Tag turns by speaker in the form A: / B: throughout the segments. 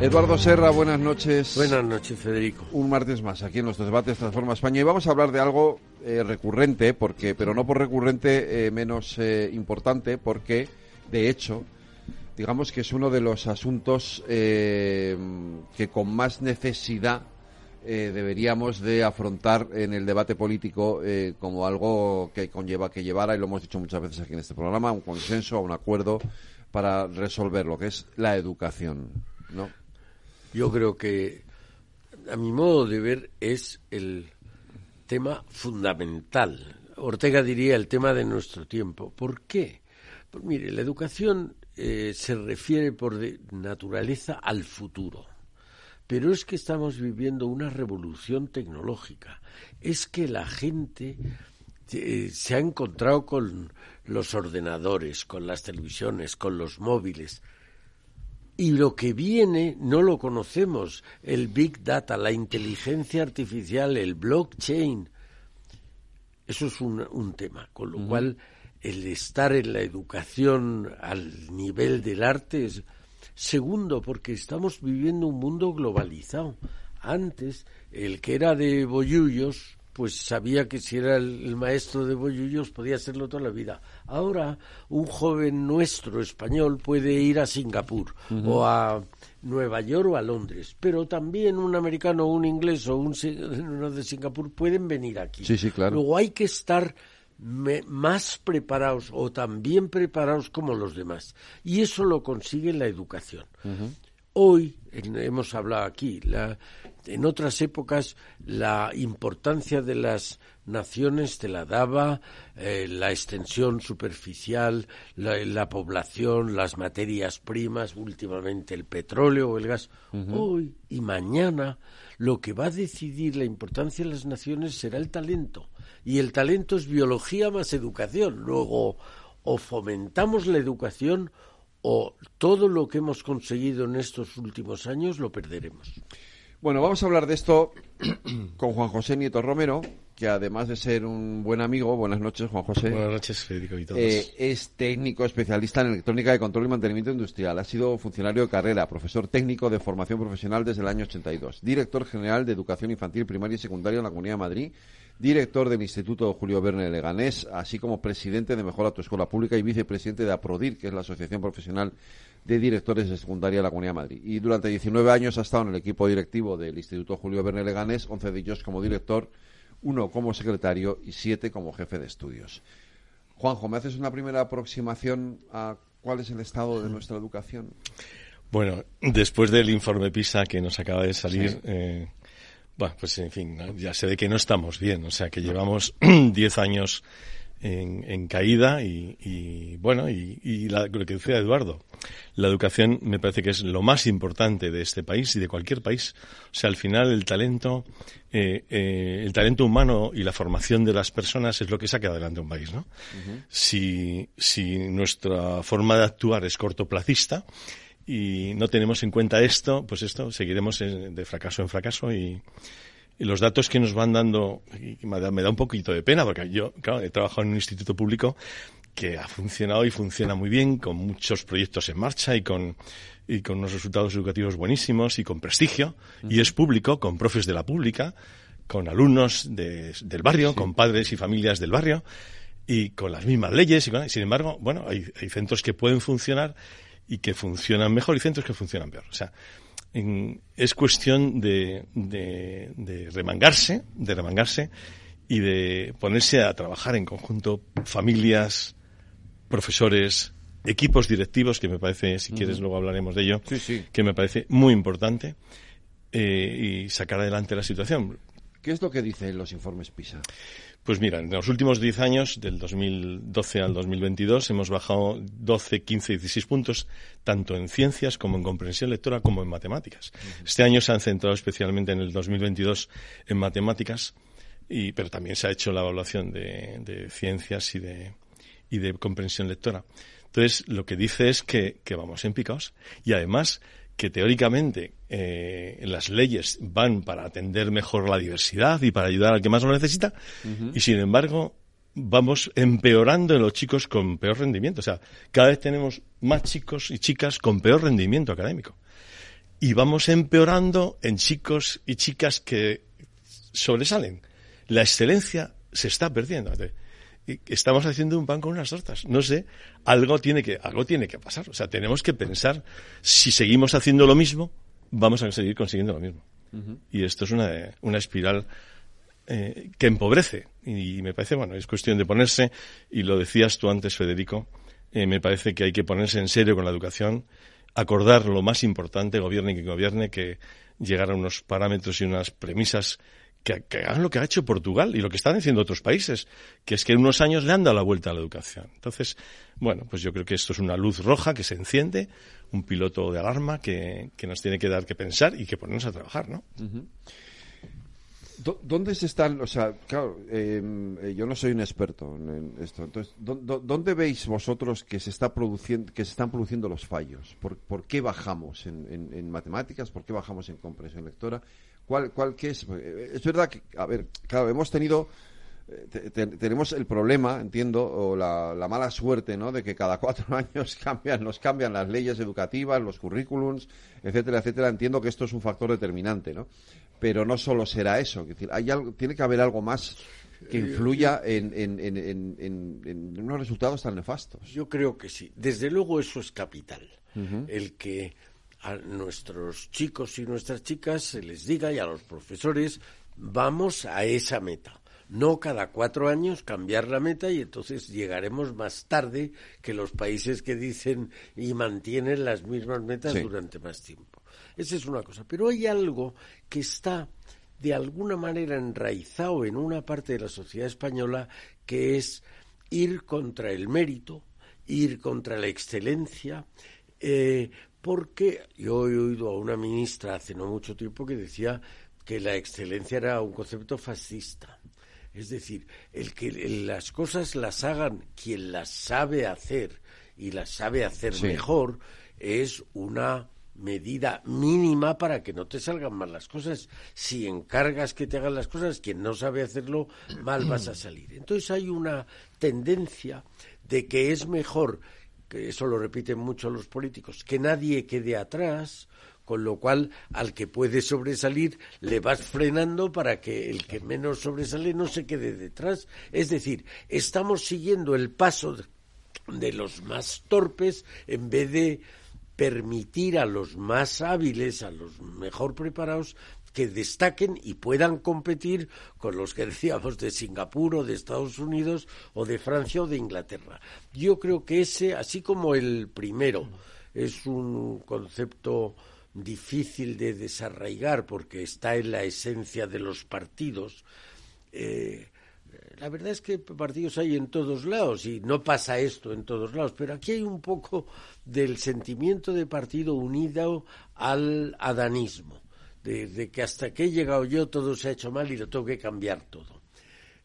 A: Eduardo Serra, buenas noches.
B: Buenas noches, Federico.
A: Un martes más aquí en nuestros debates Transforma España y vamos a hablar de algo eh, recurrente, porque, pero no por recurrente eh, menos eh, importante, porque de hecho, digamos que es uno de los asuntos que con más necesidad deberíamos de afrontar en el debate político como algo que conlleva que llevara, y lo hemos dicho muchas veces aquí en este programa, un consenso, un acuerdo para resolver lo que es la educación, ¿no?
B: Yo creo que, a mi modo de ver, es el tema fundamental. Ortega diría el tema de nuestro tiempo. ¿Por qué? Pues mire, la educación eh, se refiere por naturaleza al futuro. Pero es que estamos viviendo una revolución tecnológica. Es que la gente eh, se ha encontrado con los ordenadores, con las televisiones, con los móviles y lo que viene no lo conocemos. El Big Data, la inteligencia artificial, el blockchain. Eso es un, tema. Con lo cual, el estar en la educación al nivel del arte es. Segundo, porque estamos viviendo un mundo globalizado. Antes, el que era de Boyullos, pues sabía que si era el, maestro de Boyullos podía serlo toda la vida. Ahora un joven nuestro español puede ir a Singapur o a Nueva York o a Londres, pero también un americano, un inglés o un uno de Singapur pueden venir aquí.
A: Sí, sí, claro.
B: Luego hay que estar más preparados o también preparados como los demás. Y eso lo consigue la educación. Hoy, hemos hablado aquí, la, en otras épocas la importancia de las naciones te la daba eh, la extensión superficial, la, población, las materias primas, últimamente el petróleo o el gas. Hoy y mañana lo que va a decidir la importancia de las naciones será el talento. Y el talento es biología más educación. Luego, o fomentamos la educación o todo lo que hemos conseguido en estos últimos años lo perderemos.
A: Bueno, vamos a hablar de esto con Juan José Nieto Romero, que además de ser un buen amigo, buenas noches Juan José.
C: Buenas noches Federico y todos.
A: Eh, es técnico especialista en electrónica de control y mantenimiento industrial. Ha sido funcionario de carrera, profesor técnico de formación profesional desde el año 82, director general de educación infantil, primaria y secundaria en la Comunidad de Madrid, director del Instituto Julio Verne Leganés, así como presidente de Mejora tu Escuela Pública y vicepresidente de APRODIR, que es la Asociación Profesional de Directores de Secundaria de la Comunidad de Madrid. Y durante 19 años ha estado en el equipo directivo del Instituto Julio Verne Leganés, 11 de ellos como director, uno como secretario y siete como jefe de estudios. Juanjo, ¿me haces una primera aproximación a cuál es el estado de nuestra educación?
C: Bueno, después del informe PISA que nos acaba de salir, eh, bueno, pues en fin, ya se ve que no estamos bien, o sea que llevamos 10 años en, caída y, bueno, y, lo que decía Eduardo, la educación me parece que es lo más importante de este país y de cualquier país. O sea, al final el talento, eh, eh, el talento humano y la formación de las personas es lo que saca adelante un país, ¿no? si, si nuestra forma de actuar es cortoplacista, y no tenemos en cuenta esto, pues esto seguiremos de fracaso en fracaso y, los datos que nos van dando, me da, me da un poquito de pena, porque yo, claro, he trabajado en un instituto público que ha funcionado y funciona muy bien, con muchos proyectos en marcha y con, y con unos resultados educativos buenísimos y con prestigio, y es público, con profes de la pública, con alumnos del barrio, con padres y familias del barrio, y con las mismas leyes. Y, sin embargo, bueno, hay, hay centros que pueden funcionar y que funcionan mejor y centros que funcionan peor. O sea, es cuestión de, de, remangarse, de remangarse y de ponerse a trabajar en conjunto familias, profesores, equipos directivos, que me parece, si quieres luego hablaremos de ello, que me parece muy importante, eh, y sacar adelante la situación.
A: ¿Qué es lo que dicen los informes PISA?
C: Pues mira, en los últimos 10 años, del 2012 al 2022, hemos bajado 12, 15, 16 puntos, tanto en ciencias como en comprensión lectora como en matemáticas. Este año se han centrado especialmente en el 2022 en matemáticas y, pero también se ha hecho la evaluación de, ciencias y de, y de comprensión lectora. Entonces, lo que dice es que, que vamos en picaos y además que teóricamente eh, las leyes van para atender mejor la diversidad y para ayudar al que más lo necesita, y sin embargo vamos empeorando en los chicos con peor rendimiento. O sea, cada vez tenemos más chicos y chicas con peor rendimiento académico. Y vamos empeorando en chicos y chicas que sobresalen. La excelencia se está perdiendo. Estamos haciendo un pan con unas tortas. No sé, algo tiene que, algo tiene que pasar. O sea, tenemos que pensar, si seguimos haciendo lo mismo, vamos a seguir consiguiendo lo mismo. Y esto es una, una espiral eh, que empobrece. Y me parece, bueno, es cuestión de ponerse, y lo decías tú antes, Federico, eh, me parece que hay que ponerse en serio con la educación, acordar lo más importante, gobierne que gobierne, que llegar a unos parámetros y unas premisas que, hagan lo que ha hecho Portugal y lo que están haciendo otros países, que es que en unos años le han dado la vuelta a la educación. Entonces, bueno, pues yo creo que esto es una luz roja que se enciende, un piloto de alarma que, nos tiene que dar que pensar y que ponernos a trabajar, ¿no?
A: ¿Dónde se están, o sea, claro, em, eh, yo no soy un experto en esto, entonces, ¿dónde veis vosotros que se está produciendo, que se están produciendo los fallos? ¿Por, qué bajamos en, matemáticas? ¿Por qué bajamos en comprensión lectora? ¿Cuál, cuál qué es? Eh, es verdad que, a ver, claro, hemos tenido eh, tenemos el problema, entiendo, o la, la, mala suerte, ¿no? De que cada cuatro años cambian, nos cambian las leyes educativas, los currículums, etcétera, etcétera. Entiendo que esto es un factor determinante, ¿no? Pero no solo será eso. Es decir, hay algo, tiene que haber algo más que influya en, en, unos resultados tan nefastos.
B: Yo creo que sí. Desde luego eso es capital. El que a nuestros chicos y nuestras chicas se les diga y a los profesores vamos a esa meta no cada cuatro años cambiar la meta y entonces llegaremos más tarde que los países que dicen y mantienen las mismas metas durante más tiempo. Esa es una cosa. Pero hay algo que está de alguna manera enraizado en una parte de la sociedad española que es ir contra el mérito, ir contra la excelencia, eh, porque yo he oído a una ministra hace no mucho tiempo que decía que la excelencia era un concepto fascista. Es decir, el que las cosas las hagan quien las sabe hacer y las sabe hacer mejor es una medida mínima para que no te salgan mal las cosas. Si encargas que te hagan las cosas, quien no sabe hacerlo, mal vas a salir. Entonces hay una tendencia de que es mejor, que eso lo repiten mucho los políticos, que nadie quede atrás, con lo cual al que puede sobresalir le vas frenando para que el que menos sobresale no se quede detrás. Es decir, estamos siguiendo el paso de los más torpes en vez de permitir a los más hábiles, a los mejor preparados, que destaquen y puedan competir con los que decíamos de Singapur o de Estados Unidos o de Francia o de Inglaterra. Yo creo que ese, así como el primero, es un concepto difícil de desarraigar porque está en la esencia de los partidos. Eh, la verdad es que partidos hay en todos lados y no pasa esto en todos lados, pero aquí hay un poco del sentimiento de partido unido al adanismo, de que hasta que he llegado yo todo se ha hecho mal y lo tengo que cambiar todo.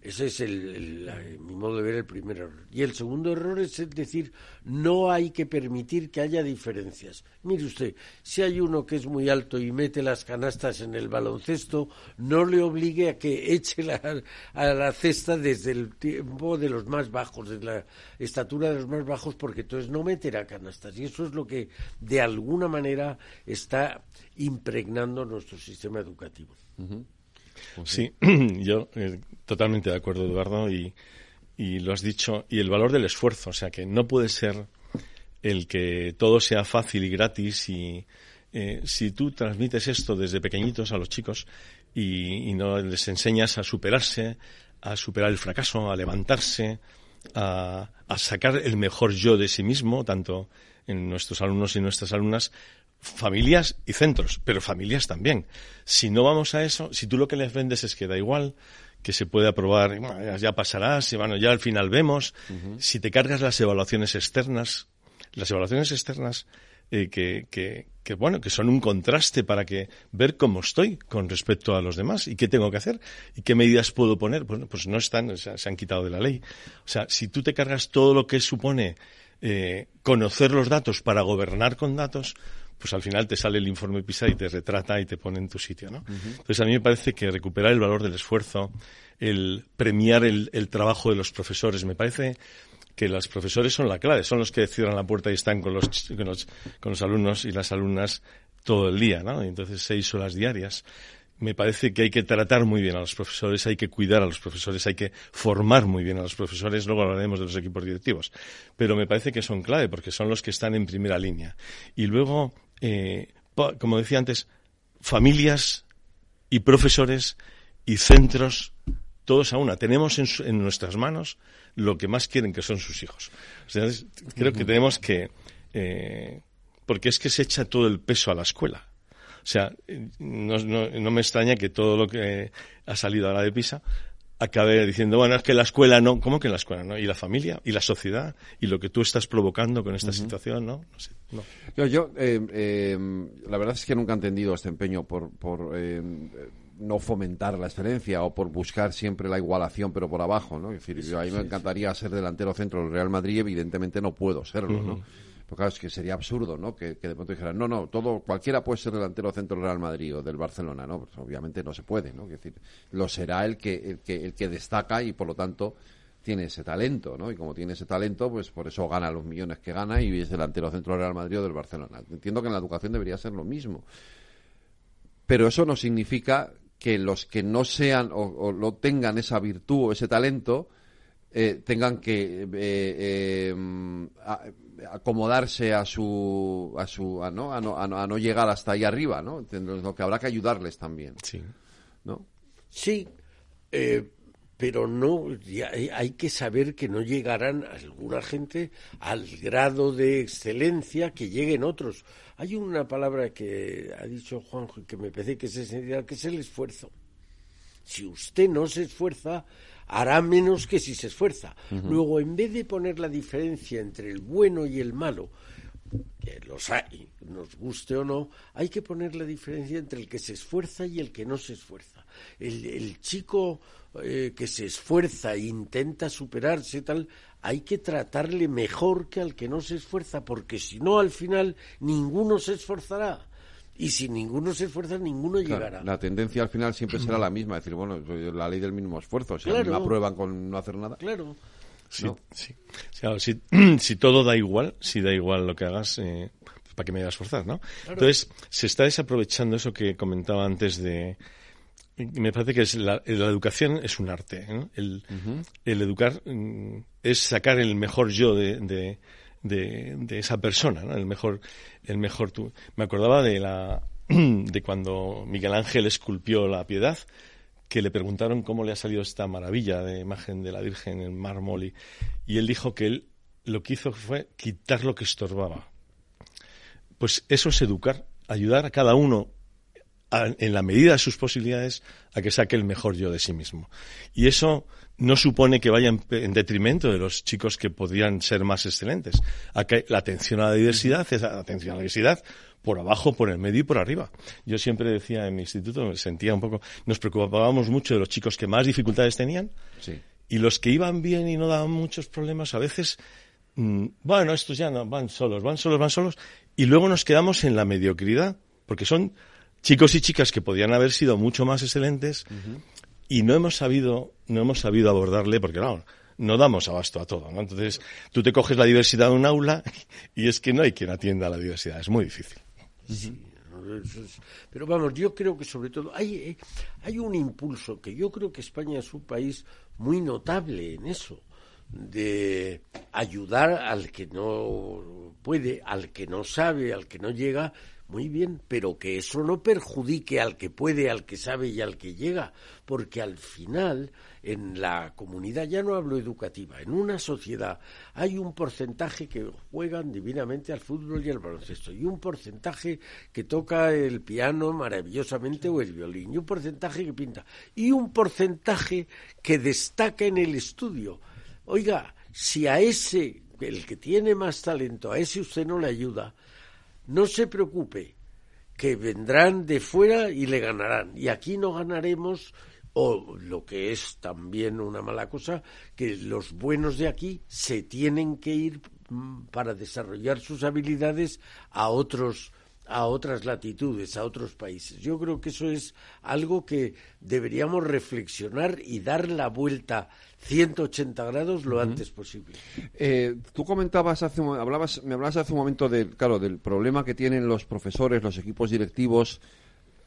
B: Ese es el, mi modo de ver el primer error. Y el segundo error es decir, no hay que permitir que haya diferencias. Mire usted, si hay uno que es muy alto y mete las canastas en el baloncesto, no le obligue a que eche la, a la cesta desde el tiempo de los más bajos, de la estatura de los más bajos, porque entonces no meterá canastas. Y eso es lo que de alguna manera está impregnando nuestro sistema educativo.
C: Sí, yo eh, totalmente de acuerdo, Eduardo, y, y lo has dicho, y el valor del esfuerzo, o sea, que no puede ser el que todo sea fácil y gratis y eh, si tú transmites esto desde pequeñitos a los chicos y, no les enseñas a superarse, a superar el fracaso, a levantarse, a, a, sacar el mejor yo de sí mismo, tanto en nuestros alumnos y nuestras alumnas, familias y centros, pero familias también. Si no vamos a eso, si tú lo que les vendes es que da igual, que se puede aprobar, ya pasará, si, bueno, ya al final vemos, si te cargas las evaluaciones externas, las evaluaciones externas eh, que, que, que, bueno, que son un contraste para que ver cómo estoy con respecto a los demás y qué tengo que hacer y qué medidas puedo poner. Pues, pues no están, o sea, se han quitado de la ley. O sea, si tú te cargas todo lo que supone eh, conocer los datos para gobernar con datos, pues al final te sale el informe PISA y te retrata y te pone en tu sitio, ¿no? Entonces a mí me parece que recuperar el valor del esfuerzo, el premiar el, el trabajo de los profesores, me parece que los profesores son la clave, son los que cierran la puerta y están con los, con los, con los alumnos y las alumnas todo el día, ¿no? Entonces seis horas diarias. Me parece que hay que tratar muy bien a los profesores, hay que cuidar a los profesores, hay que formar muy bien a los profesores, luego hablaremos de los equipos directivos. Pero me parece que son clave porque son los que están en primera línea. Y luego, eh, como decía antes, familias y profesores y centros todos a una. Tenemos en, en, nuestras manos lo que más quieren, que son sus hijos. O sea, creo que tenemos que... Eh, porque es que se echa todo el peso a la escuela. O sea, no, no, no, me extraña que todo lo que ha salido ahora de PISA acabe diciendo, bueno, es que la escuela no, ¿cómo que la escuela no? Y la familia, y la sociedad, y lo que tú estás provocando con esta uh -huh. situación, ¿no? no, sé, no.
A: Yo, yo eh, eh, la verdad es que nunca he entendido este empeño por, por eh, no fomentar la excelencia o por buscar siempre la igualación pero por abajo, ¿no? Es decir, yo a mí me encantaría ser delantero centro del Real Madrid, evidentemente no puedo serlo, ¿no? Porque claro, es que sería absurdo, ¿no? Que, que, de pronto dijeran, no, no, todo, cualquiera puede ser delantero centro del Real Madrid o del Barcelona, ¿no? Pues obviamente no se puede, ¿no? Es decir, lo será el que, el que, el que destaca y por lo tanto tiene ese talento, ¿no? Y como tiene ese talento, pues por eso gana los millones que gana y es delantero centro del Real Madrid o del Barcelona. Entiendo que en la educación debería ser lo mismo. Pero eso no significa que los que no sean o, o no tengan esa virtud o ese talento eh, tengan que eh, eh, a, acomodarse a su a su a no, a no, a no a no llegar hasta ahí arriba no lo que habrá que ayudarles también
C: sí
A: no
B: sí eh, pero no hay que saber que no llegarán alguna gente al grado de excelencia que lleguen otros. Hay una palabra que ha dicho Juanjo y que me parece que es esencial, que es el esfuerzo. Si usted no se esfuerza, hará menos que si se esfuerza. Uh -huh. Luego, en vez de poner la diferencia entre el bueno y el malo, que los hay, nos guste o no, hay que poner la diferencia entre el que se esfuerza y el que no se esfuerza. El, el chico eh, que se esfuerza e intenta superarse tal, hay que tratarle mejor que al que no se esfuerza, porque si no, al final ninguno se esforzará. Y si ninguno se esfuerza, ninguno
A: claro,
B: llegará.
A: La tendencia al final siempre será la misma, es decir, bueno, la ley del mínimo esfuerzo. Si claro. a mí me aprueban con no hacer nada.
B: Claro.
C: Sí, ¿no? sí. O sea, si, si, todo da igual, si da igual lo que hagas, eh, ¿para qué me voy a esforzar, no? Claro. Entonces, se está desaprovechando eso que comentaba antes de... Me parece que es la, la educación es un arte. ¿no? El, uh -huh. el, educar mm, es sacar el mejor yo de, de, de, de esa persona, ¿no? el mejor, el mejor. Me acordaba de la de cuando Miguel Ángel esculpió la piedad, que le preguntaron cómo le ha salido esta maravilla de imagen de la Virgen en mármol y él dijo que él lo que hizo fue quitar lo que estorbaba. Pues eso es educar, ayudar a cada uno a, en la medida de sus posibilidades a que saque el mejor yo de sí mismo. Y eso no supone que vaya en, en detrimento de los chicos que podrían ser más excelentes. A que la atención a la diversidad es la atención a la diversidad por abajo, por el medio y por arriba. Yo siempre decía en mi instituto, me sentía un poco, nos preocupábamos mucho de los chicos que más dificultades tenían
A: sí.
C: y los que iban bien y no daban muchos problemas, a veces, mmm, bueno, estos ya no, van solos, van solos, van solos, y luego nos quedamos en la mediocridad, porque son chicos y chicas que podían haber sido mucho más excelentes uh -huh. y no hemos sabido, no hemos sabido abordarle, porque claro, no damos abasto a todo, ¿no? Entonces, tú te coges la diversidad de un aula y es que no hay quien atienda a la diversidad, es muy difícil.
B: Sí, pero vamos, yo creo que sobre todo hay, eh, hay un impulso que yo creo que España es un país muy notable en eso, de ayudar al que no puede, al que no sabe, al que no llega, muy bien, pero que eso no perjudique al que puede, al que sabe y al que llega, porque al final en la comunidad, ya no hablo educativa, en una sociedad hay un porcentaje que juegan divinamente al fútbol y al baloncesto, y un porcentaje que toca el piano maravillosamente o el violín, y un porcentaje que pinta, y un porcentaje que destaca en el estudio. Oiga, si a ese, el que tiene más talento, a ese usted no le ayuda, no se preocupe, que vendrán de fuera y le ganarán. Y aquí no ganaremos, o lo que es también una mala cosa, que los buenos de aquí se tienen que ir mm, para desarrollar sus habilidades a otros a otras latitudes, a otros países. Yo creo que eso es algo que deberíamos reflexionar y dar la vuelta 180 grados lo antes posible.
A: Eh, tú comentabas hace hablabas me hablabas hace un momento del claro del problema que tienen los profesores, los equipos directivos,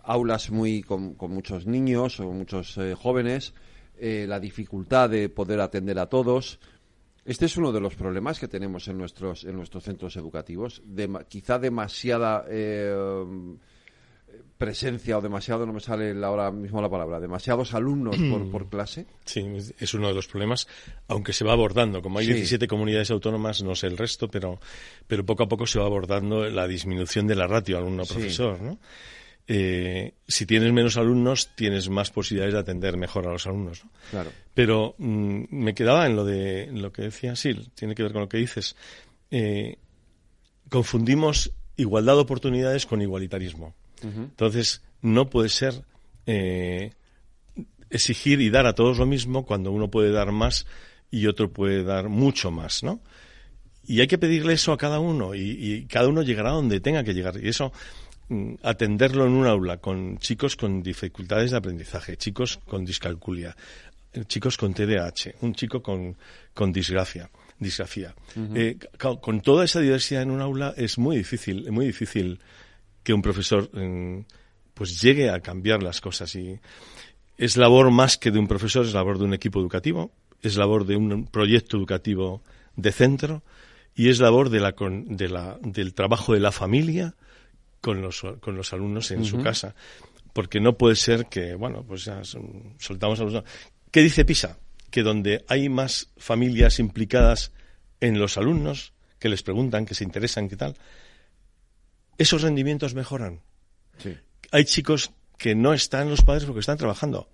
A: aulas muy con, muchos niños o muchos eh, jóvenes, eh, la dificultad de poder atender a todos. Este es uno de los problemas que tenemos en nuestros, en nuestros centros educativos. quizá demasiada eh, presencia o demasiado, no me sale ahora mismo la palabra, demasiados alumnos por, clase.
C: Sí, es uno de los problemas, aunque se va abordando. Como hay 17 comunidades autónomas, no sé el resto, pero, pero poco a poco se va abordando la disminución de la ratio alumno-profesor, ¿no? Eh, si tienes menos alumnos, tienes más posibilidades de atender mejor a los alumnos.
A: Claro.
C: Pero mm, me quedaba en lo de lo que decía Sil, tiene que ver con lo que dices. Eh, confundimos igualdad de oportunidades con igualitarismo. Entonces, no puede ser eh, exigir y dar a todos lo mismo cuando uno puede dar más y otro puede dar mucho más, ¿no? Y hay que pedirle eso a cada uno y, y cada uno llegará donde tenga que llegar. Y eso atenderlo en un aula con chicos con dificultades de aprendizaje, chicos con discalculia, eh, chicos con TDAH, un chico con, con disgrafía. Eh, con toda esa diversidad en un aula es muy difícil, muy difícil que un profesor mm, pues llegue a cambiar las cosas y es labor más que de un profesor, es labor de un equipo educativo, es labor de un proyecto educativo de centro y es labor de la, de la, del trabajo de la familia, con los, con los alumnos en su casa. Porque no puede ser que, bueno, pues ya soltamos a los... ¿Qué dice PISA? Que donde hay más familias implicadas en los alumnos, que les preguntan, que se interesan, qué tal, esos rendimientos mejoran. Hay chicos que no están los padres porque están trabajando.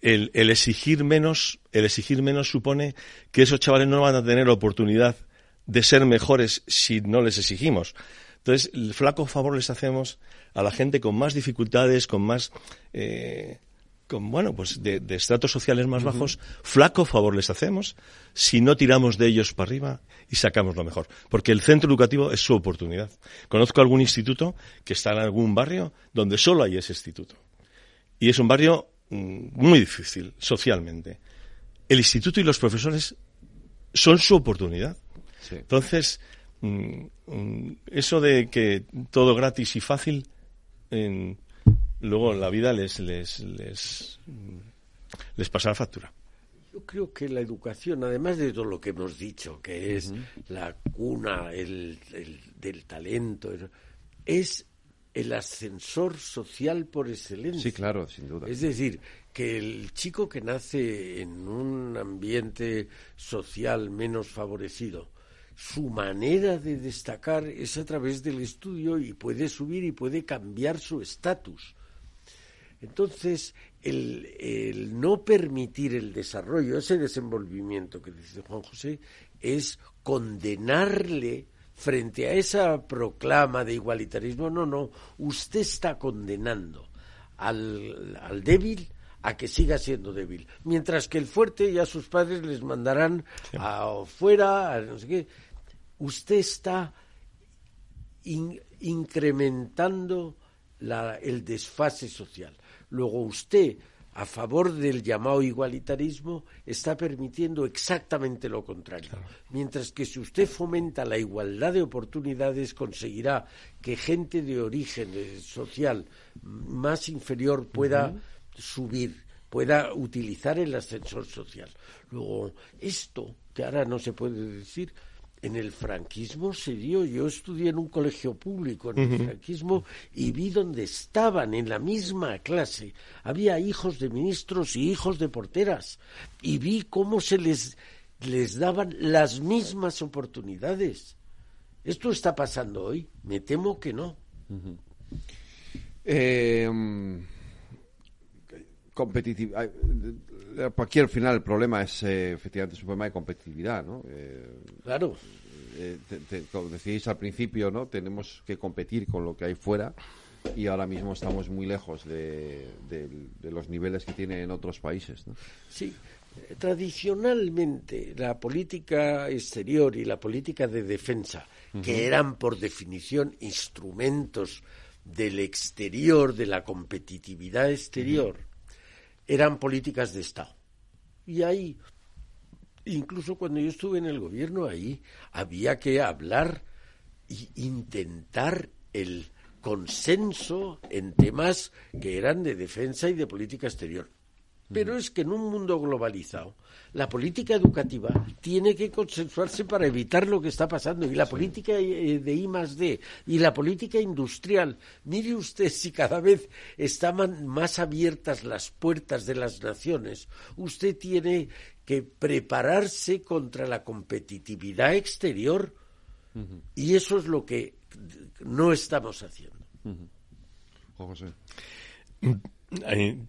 C: El, el, exigir menos, el exigir menos supone que esos chavales no van a tener oportunidad de ser mejores si no les exigimos. Entonces, el flaco favor les hacemos a la gente con más dificultades, con más... Eh, con, bueno, pues de, estratos sociales más bajos, flaco favor les hacemos si no tiramos de ellos para arriba y sacamos lo mejor. Porque el centro educativo es su oportunidad. Conozco algún instituto que está en algún barrio donde solo hay ese instituto. Y es un barrio mm, muy difícil socialmente. El instituto y los profesores son su oportunidad. Entonces, eso de que todo gratis y fácil, en, luego la vida les, les, les, mm, les pasa la factura.
B: Yo creo que la educación, además de todo lo que hemos dicho, que es la cuna el, del talento, es el ascensor social por excelencia.
A: Sí, claro, sin duda.
B: Es decir, que el chico que nace en un ambiente social menos favorecido, su manera de destacar es a través del estudio y puede subir y puede cambiar su estatus. Entonces, el, no permitir el desarrollo, ese desenvolvimiento que dice Juan José, es condenarle frente a esa proclama de igualitarismo. No, no, usted está condenando al, al débil a que siga siendo débil. Mientras que el fuerte ya sus padres les mandarán afuera, a no sé qué usted está incrementando el desfase social. Luego usted, a favor del llamado igualitarismo, está permitiendo exactamente lo contrario. Mientras que si usted fomenta la igualdad de oportunidades, conseguirá que gente de origen social más inferior pueda subir, pueda utilizar el ascensor social. Luego, esto, que ahora no se puede decir, en el franquismo se dio. Yo estudié en un colegio público en el franquismo y vi donde estaban en la misma clase. Había hijos de ministros y hijos de porteras. Y vi cómo se les, les daban las mismas oportunidades. ¿Esto está pasando hoy? Me temo que no.
A: eh, aquí al final el problema es eh, efectivamente es un problema de competitividad, ¿no?
B: Eh, claro.
A: eh, como decíais al principio, ¿no? Tenemos que competir con lo que hay fuera y ahora mismo estamos muy lejos de, los niveles que tiene en otros países. ¿no?
B: Sí, tradicionalmente la política exterior y la política de defensa, que eran por definición instrumentos del exterior, de la competitividad exterior, eran políticas de Estado. Y ahí, incluso cuando yo estuve en el gobierno, ahí había que hablar e intentar el consenso en temas que eran de defensa y de política exterior. Pero es que en un mundo globalizado, la política educativa tiene que consensuarse para evitar lo que está pasando. Y la política eh, de I más D y la política industrial, mire usted si cada vez están más abiertas las puertas de las naciones, usted tiene que prepararse contra la competitividad exterior. Y eso es lo que no estamos haciendo.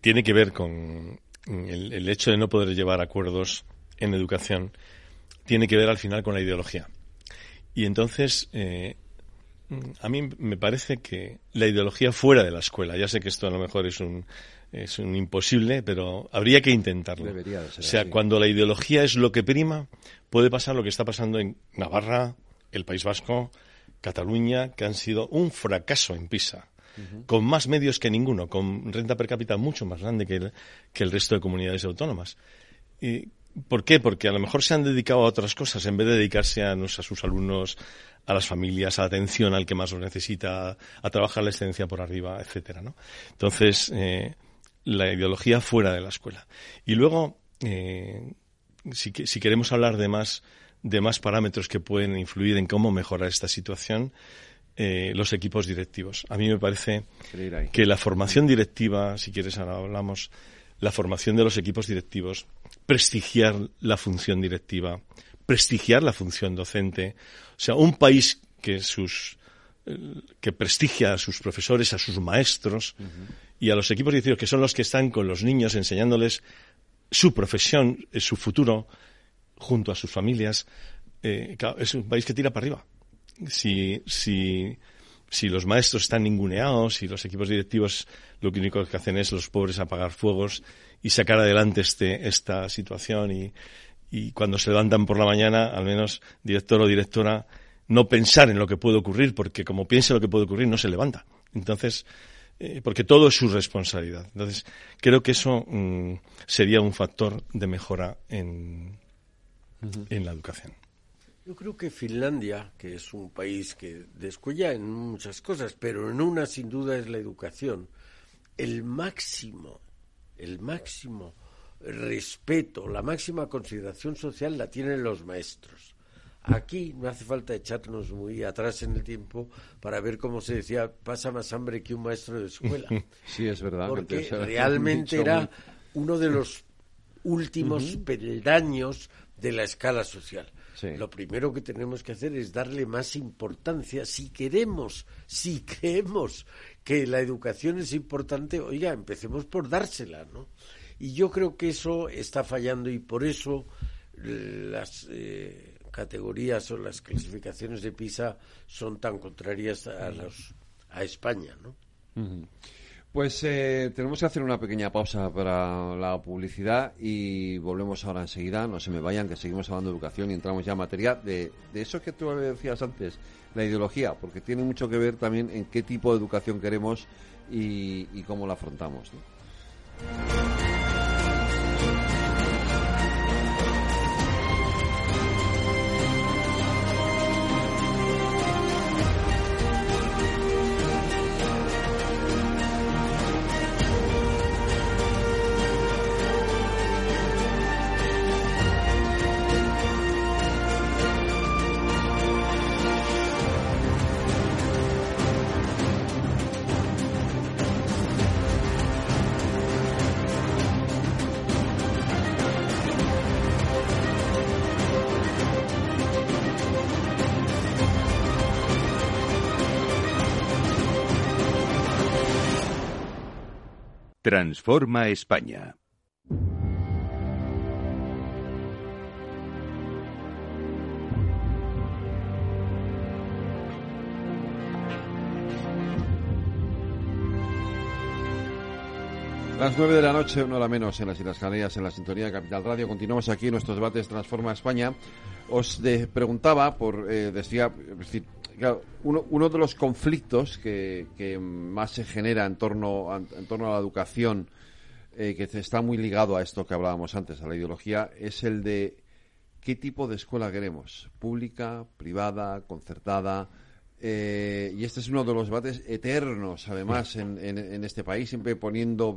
C: Tiene que ver con el, hecho de no poder llevar acuerdos en educación, tiene que ver al final con la ideología. Y entonces, eh, a mí me parece que la ideología fuera de la escuela, ya sé que esto a lo mejor es un, es un imposible, pero habría que intentarlo. o sea, cuando la ideología es lo que prima, puede pasar lo que está pasando en Navarra, el País Vasco, Cataluña, que han sido un fracaso en PISA con más medios que ninguno, con renta per cápita mucho más grande que el, que el resto de comunidades autónomas. ¿Y ¿Por qué? Porque a lo mejor se han dedicado a otras cosas en vez de dedicarse a, a sus alumnos, a las familias, a la atención al que más lo necesita, a trabajar la excelencia por arriba, etcétera, ¿no? Entonces, eh, la ideología fuera de la escuela. Y luego, eh, si, si, queremos hablar de más, de más parámetros que pueden influir en cómo mejorar esta situación, eh, los equipos directivos. A mí me parece que la formación directiva, si quieres ahora hablamos, la formación de los equipos directivos, prestigiar la función directiva, prestigiar la función docente, o sea, un país que sus eh, que prestigia a sus profesores, a sus maestros y a los equipos directivos que son los que están con los niños enseñándoles su profesión, eh, su futuro, junto a sus familias, es un país que tira para arriba si, si, si los maestros están ninguneados y los equipos directivos lo único que hacen es los pobres apagar fuegos y sacar adelante este, esta situación y, y cuando se levantan por la mañana, al menos director o directora, no pensar en lo que puede ocurrir, porque como piensa lo que puede ocurrir, no se levanta. Entonces, eh, porque todo es su responsabilidad. Entonces, creo que eso mm, sería un factor de mejora en, en la educación.
B: Yo creo que Finlandia, que es un país que descuella en muchas cosas, pero en una sin duda es la educación, el máximo, el máximo respeto, la máxima consideración social la tienen los maestros. Aquí no hace falta echarnos muy atrás en el tiempo para ver cómo se decía, pasa más hambre que un maestro de escuela.
A: Sí, es verdad.
B: Porque realmente era uno de los últimos peldaños de la escala social. Lo primero que tenemos que hacer es darle más importancia. Si queremos, si creemos que la educación es importante, oiga, empecemos por dársela, ¿no? Y yo creo que eso está fallando y por eso las eh, categorías o las clasificaciones de PISA son tan contrarias a, los, a España, ¿no?
A: Pues eh, tenemos que hacer una pequeña pausa para la publicidad y volvemos ahora enseguida. No se me vayan, que seguimos hablando de educación y entramos ya en materia de, de eso que tú decías antes, la ideología, porque tiene mucho que ver también en qué tipo de educación queremos y, y cómo la afrontamos.
D: Transforma España.
A: Las nueve de la noche, una hora menos en las Islas Canarias, en la sintonía de Capital Radio. Continuamos aquí nuestros debates Transforma España. Os preguntaba, por eh, decía, uno, uno, de los conflictos que, más se genera en torno, en torno a la educación, eh, que está muy ligado a esto que hablábamos antes, a la ideología, es el de qué tipo de escuela queremos, pública, privada, concertada eh, y este es uno de los debates eternos, además, en, en, este país, siempre poniendo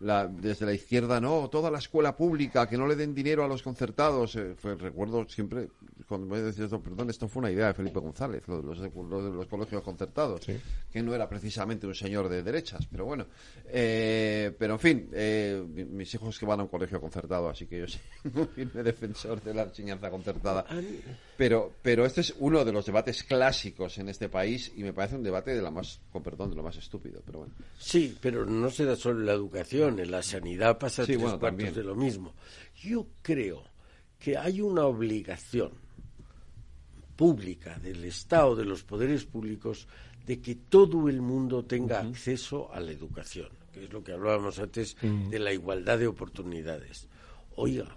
A: desde la izquierda, no, toda la escuela pública, que no le den dinero a los concertados. Eh, recuerdo siempre, cuando me decías, perdón, esto fue una idea de Felipe González, lo de los, de los colegios concertados, que no era precisamente un señor de derechas, pero bueno. Eh, pero en fin, mis hijos que van a un colegio concertado, así que yo soy muy firme defensor de la enseñanza concertada. Pero, pero este es uno de los debates clásicos en este país y me parece un debate de la más, con perdón, de lo más estúpido, pero bueno.
B: Sí, pero no se da solo en la educación, en la sanidad pasa tres cuartos de lo mismo. Yo creo que hay una obligación pública del Estado, de los poderes públicos, de que todo el mundo tenga acceso a la educación, que es lo que hablábamos antes de la igualdad de oportunidades. Oiga,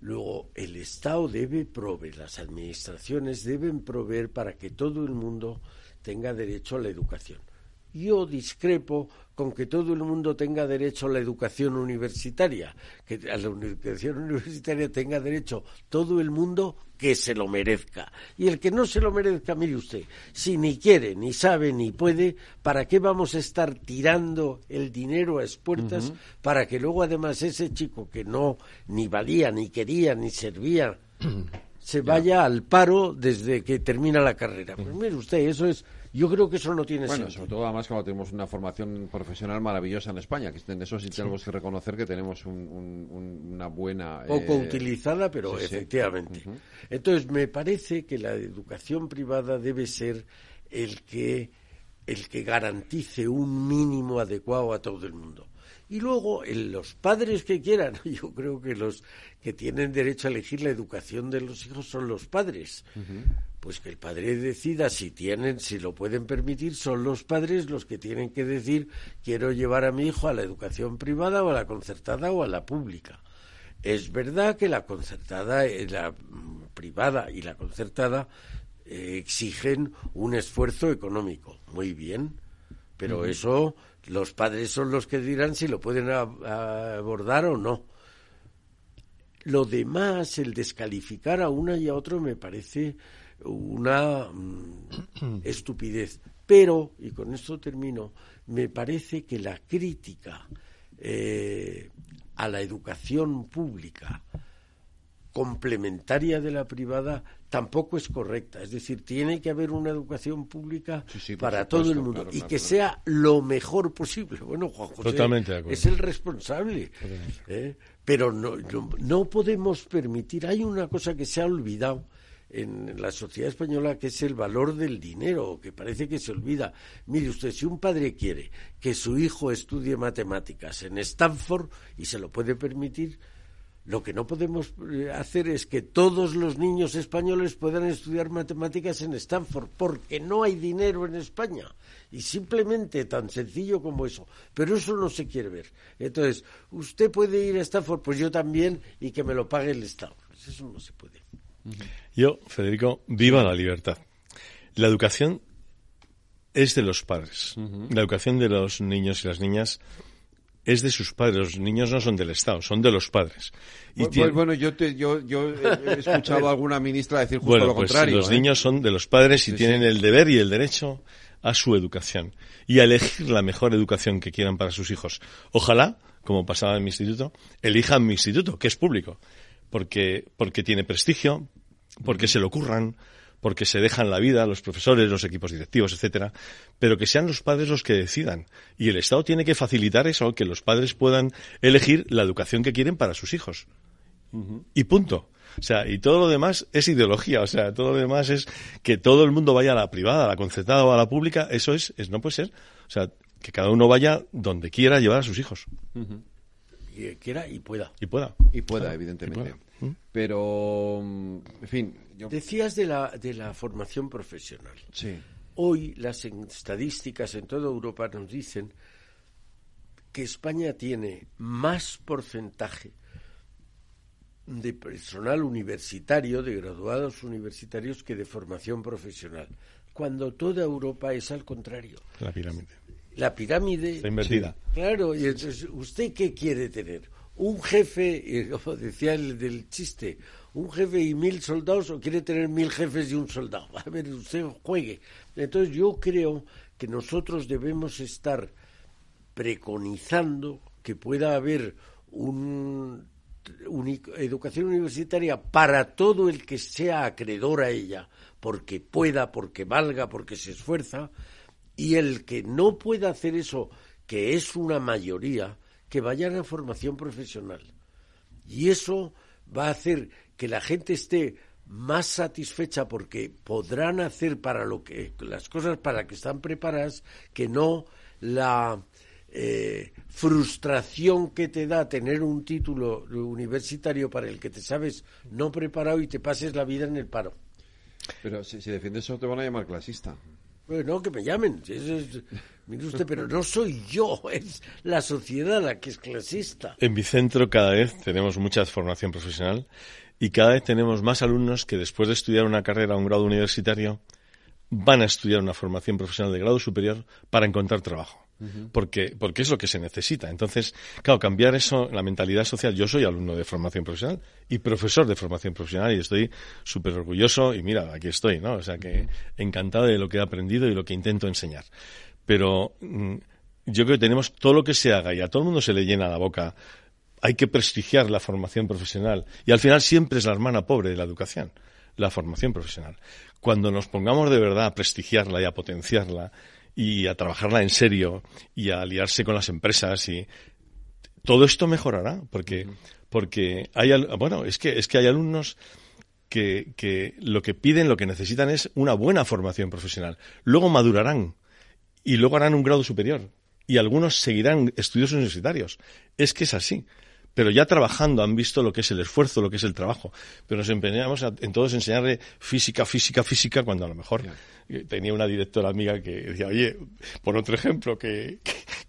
B: Luego, el Estado debe proveer, las administraciones deben proveer para que todo el mundo tenga derecho a la educación. Yo discrepo con que todo el mundo tenga derecho a la educación universitaria, que a la educación universitaria tenga derecho todo el mundo que se lo merezca. Y el que no se lo merezca, mire usted, si ni quiere, ni sabe, ni puede, ¿para qué vamos a estar tirando el dinero a expuertas para que luego además ese chico que no ni valía, ni quería, ni servía, se vaya al paro desde que termina la carrera? Pues mire usted, eso es yo creo que eso no tiene
A: bueno, sobre todo además cuando tenemos una formación profesional maravillosa en España, que en eso sí tenemos que reconocer que tenemos una buena...
B: Poco eh, utilizada, pero efectivamente. Entonces, me parece que la educación privada debe ser el que, el que garantice un mínimo adecuado a todo el mundo. Y luego, los padres que quieran, yo creo que los que tienen derecho a elegir la educación de los hijos son los padres pues que el padre decida si tienen, si lo pueden permitir, son los padres los que tienen que decir quiero llevar a mi hijo a la educación privada o a la concertada o a la pública. Es verdad que la concertada, eh, la privada y la concertada eh, exigen un esfuerzo económico. Muy bien, pero eso los padres son los que dirán si lo pueden abordar o no. Lo demás, el descalificar a una y a otro me parece una mm, estupidez. Pero, y con esto termino, me parece que la crítica eh, a la educación pública complementaria de la privada tampoco es correcta. Es decir, tiene que haber una educación pública para todo el mundo y que sea lo mejor posible. Bueno, Juan José es el responsable. ¿eh? Pero no, no podemos permitir, hay una cosa que se ha olvidado en la sociedad española que es el valor del dinero, que parece que se olvida. Mire usted, si un padre quiere que su hijo estudie matemáticas en Stanford y se lo puede permitir, lo que no podemos eh, hacer es que todos los niños españoles puedan estudiar matemáticas en Stanford, porque no hay dinero en España. Y simplemente tan sencillo como eso. Pero eso no se quiere ver. Entonces, usted puede ir a Stanford, pues yo también, y que me lo pague el Estado. Pues eso no se puede.
C: Yo, Federico, viva la libertad. La educación es de los padres. La educación de los niños y las niñas es de sus padres. Los niños no son del Estado, son de los padres.
A: Y bueno, yo, yo, he escuchado a alguna ministra decir justo lo
C: pues
A: contrario.
C: Los ¿eh? niños son de los padres y tienen el deber y el derecho a su educación y a elegir la mejor educación que quieran para sus hijos. Ojalá, como pasaba en mi instituto, elijan mi instituto, que es público, porque, porque tiene prestigio, porque se lo ocurran, porque se dejan la vida los profesores, los equipos directivos, etcétera, pero que sean los padres los que decidan. Y el Estado tiene que facilitar eso, que los padres puedan elegir la educación que quieren para sus hijos. Y punto. O sea, y todo lo demás es ideología. O sea, todo lo demás es que todo el mundo vaya a la privada, a la concertada o a la pública. Eso es, es no puede ser. O sea, que cada uno vaya donde quiera llevar a sus hijos.
B: Y quiera y pueda.
C: Y pueda.
A: Y pueda, evidentemente. ¿Mm? Pero, mm, en fin.
B: Decías de la, de la formación profesional.
A: Sí.
B: Hoy las estadísticas en toda Europa nos dicen que España tiene más porcentaje de personal universitario, de graduados universitarios, que de formación profesional, cuando toda Europa es al contrario.
C: La pirámide.
B: La pirámide.
C: Está invertida.
B: claro, y entonces, ¿usted qué quiere tener? ¿Un jefe, como decía el del chiste, un jefe y mil soldados o quiere tener mil jefes y un soldado? A ver, usted juegue. Entonces yo creo que nosotros debemos estar preconizando que pueda haber una educación universitaria para todo el que sea acreedor a ella, porque pueda, porque valga, porque se esfuerza, y el que no pueda hacer eso, que es una mayoría, que vayan a formación profesional. Y eso va a hacer que la gente esté más satisfecha porque podrán hacer para lo que las cosas para que están preparadas que no la eh, frustración que te da tener un título universitario para el que te sabes no preparado y te pases la vida en el paro.
A: Pero si, defiendes eso te van a llamar clasista.
B: Bueno, que me llamen. mire usted, pero no soy yo, es la sociedad la que es clasista.
C: En mi centro cada vez tenemos mucha formación profesional y cada vez tenemos más alumnos que después de estudiar una carrera o un grado universitario van a estudiar una formación profesional de grado superior para encontrar trabajo porque, porque es lo que se necesita. Entonces, claro, cambiar eso, la mentalidad social. Yo soy alumno de formación profesional y profesor de formación profesional y estoy súper orgulloso y mira, aquí estoy, ¿no? O sea que encantado de lo que he aprendido y lo que intento enseñar. Pero mm, yo creo que tenemos todo lo que se haga y a todo el mundo se le llena la boca. Hay que prestigiar la formación profesional y al final siempre es la hermana pobre de la educación, la formación profesional. Cuando nos pongamos de verdad a prestigiarla y a potenciarla, y a trabajarla en serio y a aliarse con las empresas y todo esto mejorará porque porque hay bueno es que es que hay alumnos que, que lo que piden lo que necesitan es una buena formación profesional. Luego madurarán y luego harán un grado superior y algunos seguirán estudios universitarios. Es que es así pero ya trabajando han visto lo que es el esfuerzo, lo que es el trabajo. Pero nos empeñamos en todos enseñarle física, física, física, cuando a lo mejor tenía una directora amiga que decía, oye, por otro ejemplo, que,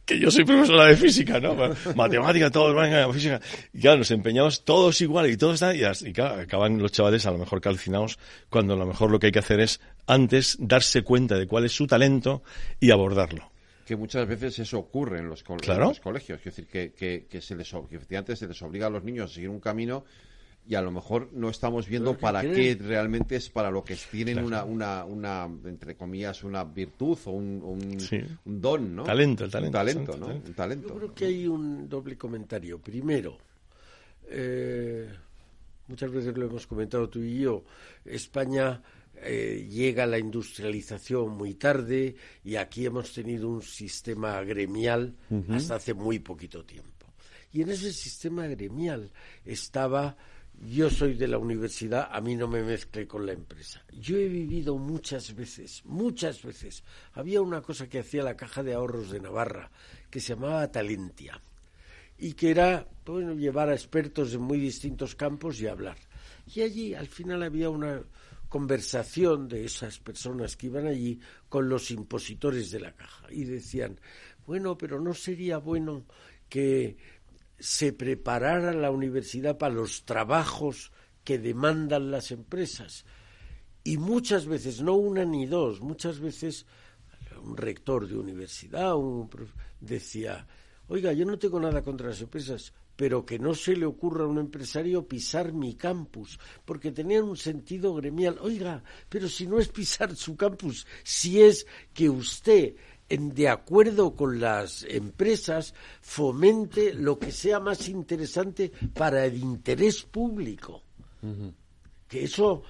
C: que, yo soy profesora de física, ¿no? Matemática, todos van a física. Y claro, nos empeñamos todos igual y todos están, y, y claro, acaban los chavales a lo mejor calcinados, cuando a lo mejor lo que hay que hacer es antes darse cuenta de cuál es su talento y abordarlo
A: que muchas veces eso ocurre en los, colegios. Es decir, que, que, se les, efectivamente se les obliga a los niños a seguir un camino y a lo mejor no estamos viendo para qué realmente es para lo que tienen una, una, una, entre comillas, una virtud o un, un, don, ¿no?
C: Talento, el talento.
A: Un talento, ¿no? Un talento.
B: Yo creo que hay un doble comentario. Primero, eh, muchas veces lo hemos comentado tú y yo, España eh, llega la industrialización muy tarde y aquí hemos tenido un sistema gremial hasta hace muy poquito tiempo. Y en ese sistema gremial estaba, yo soy de la universidad, a mí no me mezcle con la empresa. Yo he vivido muchas veces, muchas veces. Había una cosa que hacía la Caja de Ahorros de Navarra que se llamaba Talentia y que era bueno, llevar a expertos en muy distintos campos y hablar. Y allí al final había una conversación de esas personas que iban allí con los impositores de la caja y decían, bueno, pero no sería bueno que se preparara la universidad para los trabajos que demandan las empresas. Y muchas veces, no una ni dos, muchas veces un rector de universidad un decía, oiga, yo no tengo nada contra las empresas, pero que no se le ocurra a un empresario pisar mi campus, porque tenían un sentido gremial. Oiga, pero si no es pisar su campus, si es que usted de acuerdo con las empresas, fomente lo que sea más interesante para el interés público. Que eso,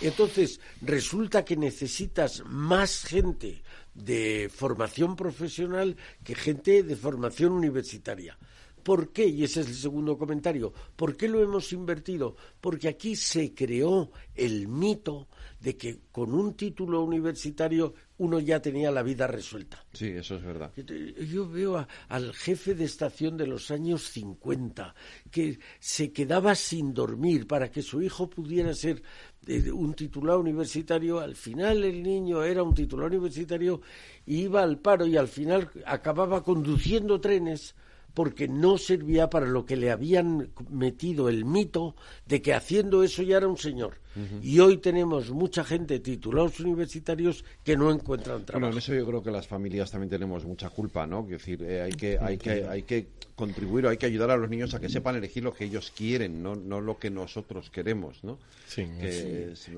B: entonces, resulta que necesitas más gente de formación profesional que gente de formación universitaria. ¿Por qué? Y ese es el segundo comentario. ¿Por qué lo hemos invertido? Porque aquí se creó el mito de que con un título universitario uno ya tenía la vida resuelta.
A: Sí, eso es verdad.
B: Yo veo al jefe de estación de los años 50 que se quedaba sin dormir para que su hijo pudiera ser eh, un titular universitario. Al final el niño era un titular universitario, iba al paro y al final acababa conduciendo trenes porque no servía para lo que le habían metido el mito de que haciendo eso ya era un señor. Y hoy tenemos mucha gente titulados universitarios que no encuentran trabajo.
A: Bueno, en eso yo creo que las familias también tenemos mucha culpa, ¿no? Es decir, eh, hay que hay que hay que contribuir o hay que ayudar a los niños a que sepan elegir lo que ellos quieren, no, no lo que nosotros queremos, ¿no?
B: Sí,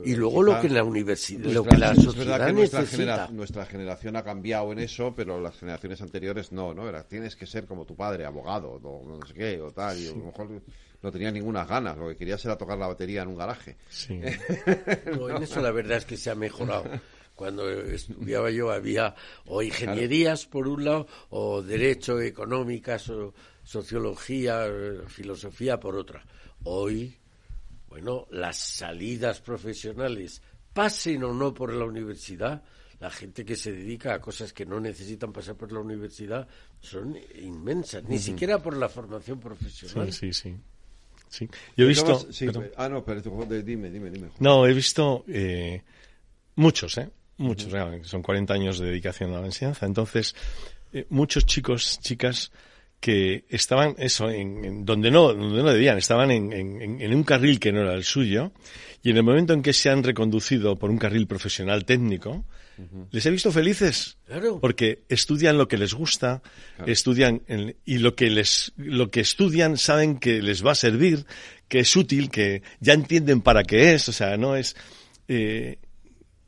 B: y luego lo que la universidad, lo que la sociedad
A: nuestra, nuestra generación ha cambiado en eso, pero las generaciones anteriores no, ¿no? Era, tienes que ser como tu padre, abogado, o no sé qué, o tal, y a lo mejor no tenía ninguna ganas, lo que quería era tocar la batería en un garaje.
B: Sí. en eso la verdad es que se ha mejorado. Cuando estudiaba yo había o ingenierías por un lado, o derecho, económicas, o sociología, filosofía por otra. Hoy, bueno, las salidas profesionales, pasen o no por la universidad, la gente que se dedica a cosas que no necesitan pasar por la universidad son inmensas, ni siquiera por la formación profesional.
C: Sí, sí, sí. Sí. Yo he visto.
A: ah, no, pero dime, dime, dime.
C: No, he visto eh, muchos, ¿eh? Muchos, son 40 años de dedicación a la enseñanza. Entonces, eh, muchos chicos, chicas que estaban, eso, en, donde, no, donde no debían, estaban en, en, un carril que no era el suyo, y en el momento en que se han reconducido por un carril profesional técnico, les he visto felices. Porque estudian lo que les gusta, estudian y lo que les, lo que estudian saben que les va a servir, que es útil, que ya entienden para qué es, o sea, no es, eh,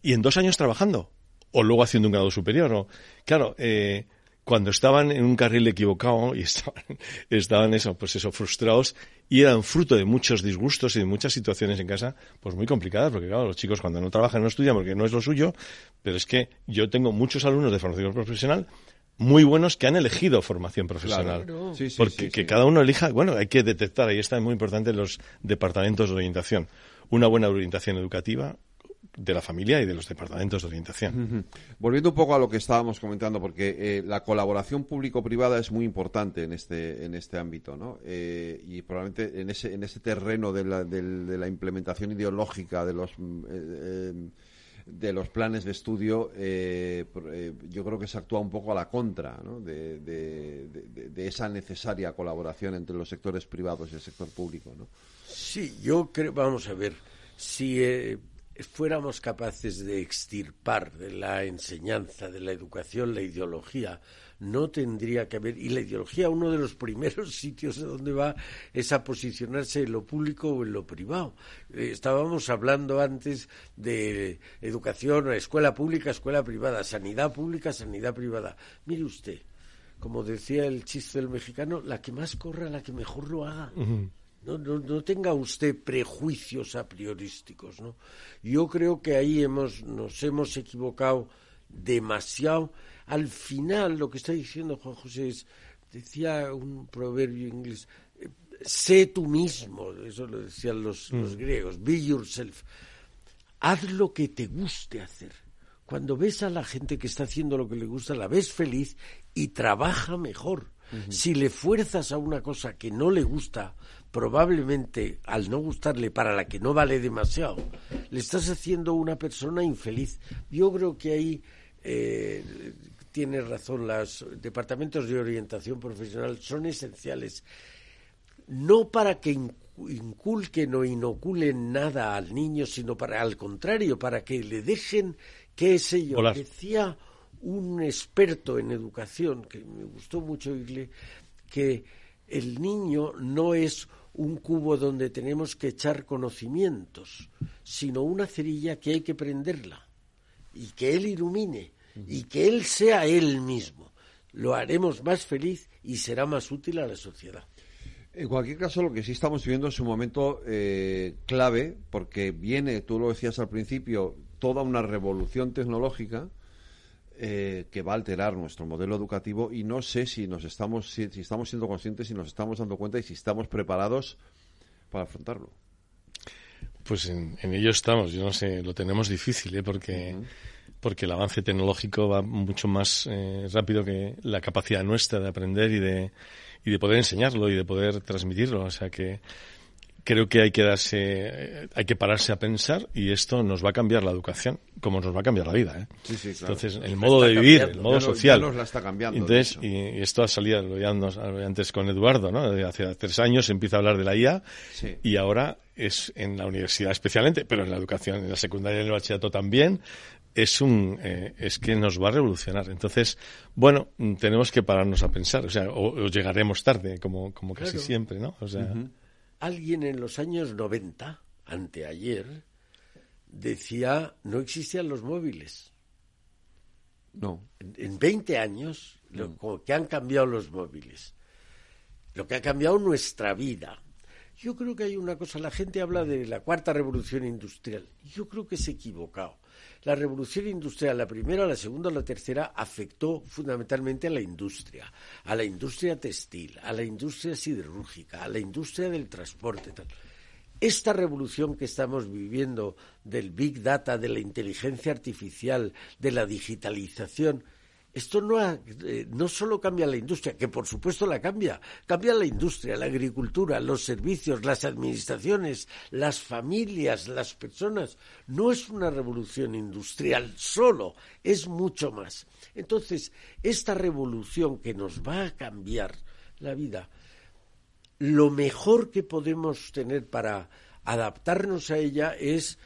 C: y en dos años trabajando, o luego haciendo un grado superior, o, claro, eh, cuando estaban en un carril equivocado y estaban, estaban eso, pues eso, frustrados y eran fruto de muchos disgustos y de muchas situaciones en casa, pues muy complicadas, porque claro, los chicos cuando no trabajan no estudian porque no es lo suyo, pero es que yo tengo muchos alumnos de formación profesional muy buenos que han elegido formación profesional. porque que cada uno elija, bueno, hay que detectar, ahí está muy importante los departamentos de orientación. Una buena orientación educativa, de la familia y de los departamentos de orientación.
A: Volviendo un poco a lo que estábamos comentando, porque eh, la colaboración público-privada es muy importante en este en este ámbito, ¿no? Eh, y probablemente en ese en ese terreno de la, de, la implementación ideológica de los eh, de los planes de estudio, yo creo que se actúa un poco a la contra ¿no? de, de, esa necesaria colaboración entre los sectores privados y el sector público, ¿no?
B: Sí, yo creo, vamos a ver, si fuéramos capaces de extirpar de la enseñanza, de la educación, la ideología, no tendría que haber. Y la ideología, uno de los primeros sitios de donde va es a posicionarse en lo público o en lo privado. Eh, estábamos hablando antes de educación, escuela pública, escuela privada, sanidad pública, sanidad privada. Mire usted, como decía el chiste del mexicano, la que más corra, la que mejor lo haga. No, no, tenga usted prejuicios a priorísticos, ¿no? Yo creo que ahí hemos, nos hemos equivocado demasiado. Al final, lo que está diciendo Juan José es, decía un proverbio inglés, sé tú mismo, eso lo decían los, mm. los griegos, be yourself. Haz lo que te guste hacer. Cuando ves a la gente que está haciendo lo que le gusta, la ves feliz y trabaja mejor. Si le fuerzas a una cosa que no le gusta, probablemente al no gustarle para la que no vale demasiado, le estás haciendo una persona infeliz. Yo creo que ahí eh, tiene razón, los departamentos de orientación profesional son esenciales, no para que inculquen o inoculen nada al niño, sino para al contrario, para que le dejen, qué sé yo, decía un experto en educación, que me gustó mucho oírle, que el niño no es un cubo donde tenemos que echar conocimientos, sino una cerilla que hay que prenderla y que Él ilumine y que Él sea Él mismo. Lo haremos más feliz y será más útil a la sociedad.
A: En cualquier caso, lo que sí estamos viviendo es un momento eh, clave porque viene, tú lo decías al principio, toda una revolución tecnológica eh, que va a alterar nuestro modelo educativo y no sé si nos estamos si, estamos siendo conscientes, si nos estamos dando cuenta y si estamos preparados para afrontarlo.
C: Pues en, ello estamos. Yo no sé, lo tenemos difícil, ¿eh? porque porque el avance tecnológico va mucho más eh, rápido que la capacidad nuestra de aprender y de y de poder enseñarlo y de poder transmitirlo. O sea que creo que hay que darse, hay que pararse a pensar y esto nos va a cambiar la educación, como nos va a cambiar la vida. ¿eh?
A: Sí, sí, claro.
C: Entonces, el modo de vivir, el modo
A: Ya
C: social.
A: ya nos la está cambiando,
C: Entonces, y, y esto ha salido, lo veíamos antes con Eduardo, ¿no? Hace tres años se empieza a hablar de la IA
A: Sí.
C: y ahora es en la universidad especialmente, pero en la educación, en la secundaria y en el bachillerato también, es un eh, es que nos va a revolucionar. Entonces, bueno, tenemos que pararnos a pensar, o sea, o, o llegaremos tarde, como, como casi
B: Claro.
C: siempre, ¿no? O sea,
B: Alguien en los años 90, anteayer, decía no existían los móviles.
A: No.
B: En, en 20 años, lo como que han cambiado los móviles. Lo que ha cambiado nuestra vida. Yo creo que hay una cosa, la gente habla de la cuarta revolución industrial. Yo creo que se ha equivocado. La revolución industrial, la primera, la segunda, la tercera, afectó fundamentalmente a la industria, a la industria textil, a la industria siderúrgica, a la industria del transporte. Tal. Esta revolución que estamos viviendo del Big Data, de la inteligencia artificial, de la digitalización, esto no, ha- eh, no solo cambia la industria, que por supuesto la cambia, cambia la industria, la agricultura, los servicios, las administraciones, las familias, las personas. No es una revolución industrial solo, es mucho más. Entonces, esta revolución que nos va a cambiar la vida, lo mejor que podemos tener para adaptarnos a ella es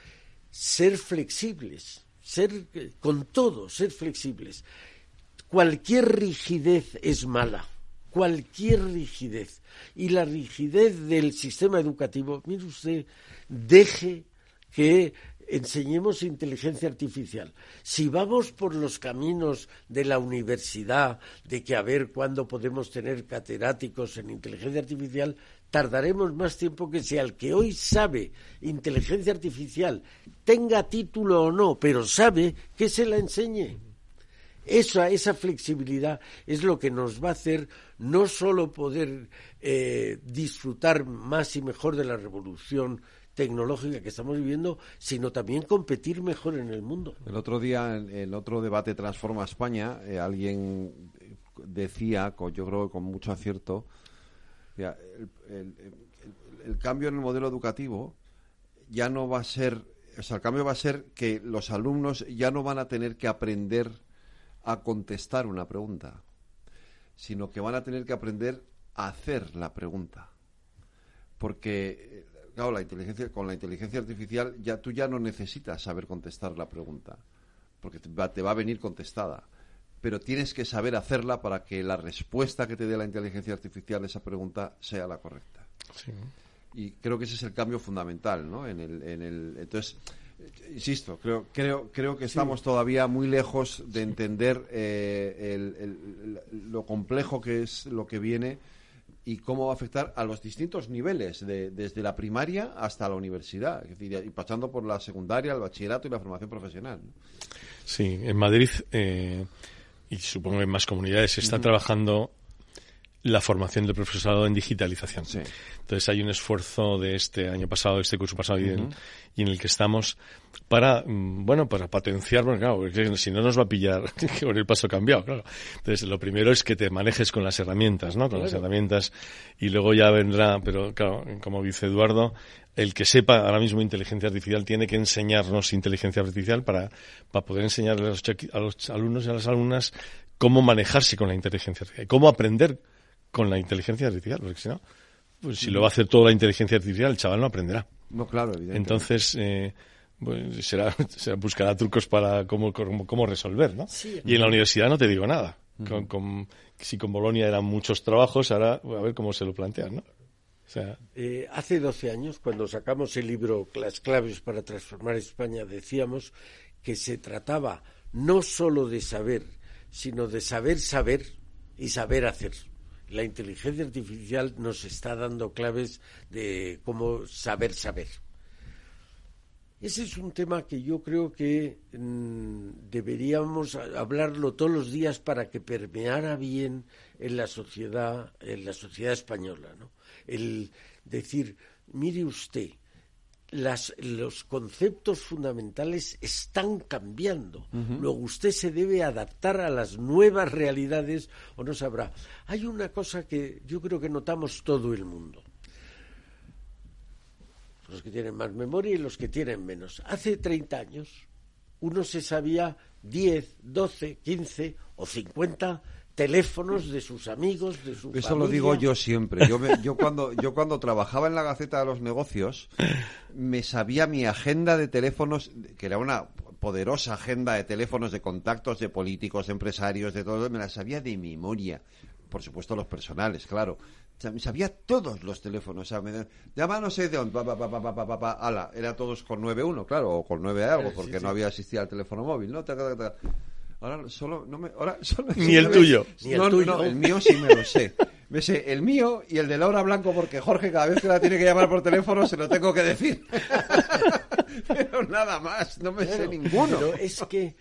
B: ser flexibles, ser eh, con todo, ser flexibles. Cualquier rigidez es mala, cualquier rigidez. Y la rigidez del sistema educativo, mire usted, deje que enseñemos inteligencia artificial. Si vamos por los caminos de la universidad, de que a ver cuándo podemos tener catedráticos en inteligencia artificial, tardaremos más tiempo que si al que hoy sabe inteligencia artificial, tenga título o no, pero sabe, que se la enseñe. Esa, esa flexibilidad es lo que nos va a hacer no solo poder eh, disfrutar más y mejor de la revolución tecnológica que estamos viviendo, sino también competir mejor en el mundo.
A: El otro día, en, otro debate Transforma España, eh, alguien decía, yo creo que con mucho acierto, el cambio en el modelo educativo ya no va a ser, o sea, el cambio va a ser que los alumnos ya no van a tener que aprender a contestar una pregunta, sino que van a tener que aprender a hacer la pregunta porque eh, claro, la inteligencia con la inteligencia artificial ya tú ya no necesitas saber contestar la pregunta porque te va, te va a venir contestada pero tienes que saber hacerla para que la respuesta que te dé la inteligencia artificial a esa pregunta sea la correcta
C: sí.
A: y creo que ese es el cambio fundamental ¿no? en el, en el entonces insisto creo creo creo que estamos todavía muy lejos de entender eh, el- el- el- lo complejo que es lo que viene y cómo va a afectar a los distintos niveles de- desde la primaria hasta la universidad es decir, y pasando por la secundaria el bachillerato y la formación profesional ¿no?
C: Sí, en Madrid eh, y supongo que en más comunidades se está trabajando la formación del profesorado en digitalización.
A: Sí.
C: Entonces hay un esfuerzo de este año pasado, este curso pasado y, en, y en el que estamos para, mm, bueno, para potenciar, porque claro, porque si no nos va a pillar con el paso cambiado, claro. Entonces lo primero es que te manejes con las herramientas, ¿no? Con las herramientas y luego ya vendrá, pero claro, como dice Eduardo, el que sepa ahora mismo inteligencia artificial tiene que enseñarnos inteligencia artificial para, para poder enseñarle a los, a los alumnos y a las alumnas cómo manejarse con la inteligencia artificial, cómo aprender con la inteligencia artificial, porque si no, pues si lo va a hacer toda la inteligencia artificial, el chaval no aprenderá.
A: no claro evidentemente
C: Entonces, eh, pues será, será buscará trucos para cómo, cómo, cómo resolver, ¿no?
B: Sí.
C: Y en la universidad no te digo nada. Con, con- si con Bolonia eran muchos trabajos, ahora a ver cómo se lo plantean, ¿no? O sea,
B: Eh, hace 12 años, cuando sacamos el libro Las claves para transformar España, decíamos que se trataba no solo de saber, sino de saber saber y saber hacer. La inteligencia artificial nos está dando claves de cómo saber saber. Ese es un tema que yo creo que mm, deberíamos hablarlo todos los días para que permeara bien en la sociedad, en la sociedad española, ¿no? El decir, mire usted, las- los conceptos fundamentales están cambiando. Luego usted se debe adaptar a las nuevas realidades o no sabrá. Hay una cosa que yo creo que notamos todo el mundo los que tienen más memoria y los que tienen menos. Hace 30 años uno se sabía 10, 12, 15 o 50 teléfonos de sus amigos, de su
A: Eso lo digo yo siempre. Yo, yo, cuando, yo cuando trabajaba en la Gaceta de los Negocios, me sabía mi agenda de teléfonos, que era una poderosa agenda de teléfonos, de contactos de políticos, de empresarios, de todo, me la sabía de memoria. Por supuesto, los personales, claro. sabía todos los teléfonos. O sea, llama no sé de dónde, pa, pa, pa, ala, era todos con 9.1, claro, o con 9 algo, porque no había existido el teléfono móvil, ¿no? Ahora solo no me, ahora solo
C: ni el tuyo.
A: Ni el, tuyo. el mío sí me lo sé. Me sé el mío y el de Laura Blanco porque Jorge cada vez que la tiene que llamar por teléfono se lo tengo que decir. pero nada más, no me sé ninguno.
B: Pero es que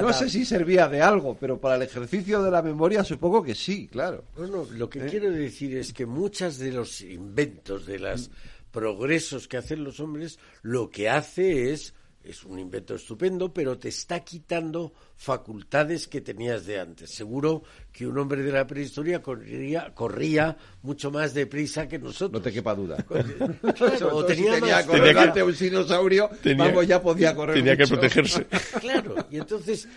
A: No sé si servía de algo, pero para el ejercicio de la memoria supongo que sí, claro.
B: No, lo que ¿Eh? quiero decir es que muchas de los inventos, de los progresos que hacen los hombres, lo que hace es es un invento estupendo, pero te está quitando facultades que tenías de antes. Seguro que un hombre de la prehistoria corría, corría mucho más deprisa que nosotros.
A: No te quepa duda.
B: Claro, o tenía,
A: tenía más... que... un dinosaurio, vamos, ya podía correr
C: Tenía que protegerse.
B: Claro, y entonces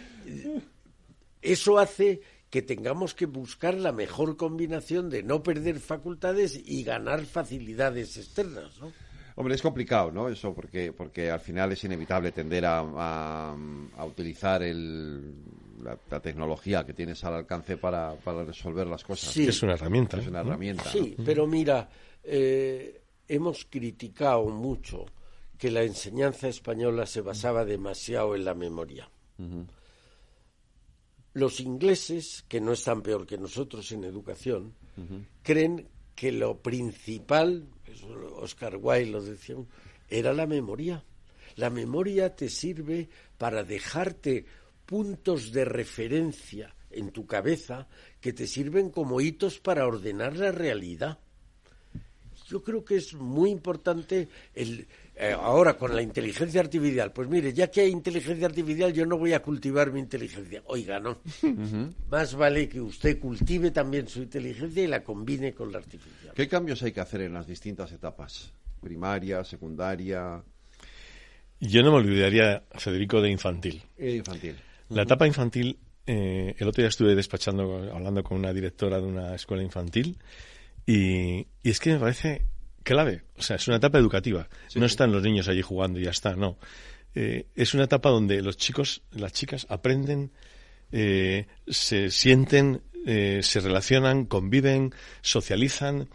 B: eso hace que tengamos que buscar la mejor combinación de no perder facultades y ganar facilidades externas, ¿no?
A: Hombre, es complicado, ¿no? Eso, porque, porque al final es inevitable tender a, a, utilizar el, la, tecnología que tienes al alcance para, para resolver las cosas.
C: Sí. Es una herramienta.
A: Es una herramienta.
B: Sí, pero mira, eh, hemos criticado mucho que la enseñanza española se basaba demasiado en la memoria. Los ingleses, que no están peor que nosotros en educación, creen que lo principal Oscar Wilde lo decía, era la memoria. La memoria te sirve para dejarte puntos de referencia en tu cabeza que te sirven como hitos para ordenar la realidad. Yo creo que es muy importante el, eh, ahora con la inteligencia artificial, pues mire, ya que hay inteligencia artificial, yo no voy a cultivar mi inteligencia. Oiga, no. Más vale que usted cultive también su inteligencia y la combine con la artificial.
A: ¿Qué cambios hay que hacer en las distintas etapas? Primaria, secundaria.
C: Yo no me olvidaría, Federico, de infantil.
A: Eh, infantil.
C: La etapa infantil, eh, el otro día estuve despachando, hablando con una directora de una escuela infantil, y, y es que me parece clave. O sea, es una etapa educativa. no están los niños allí jugando y ya está, no. Eh, es una etapa donde los chicos, las chicas aprenden, eh, se sienten, eh, se relacionan, conviven, socializan,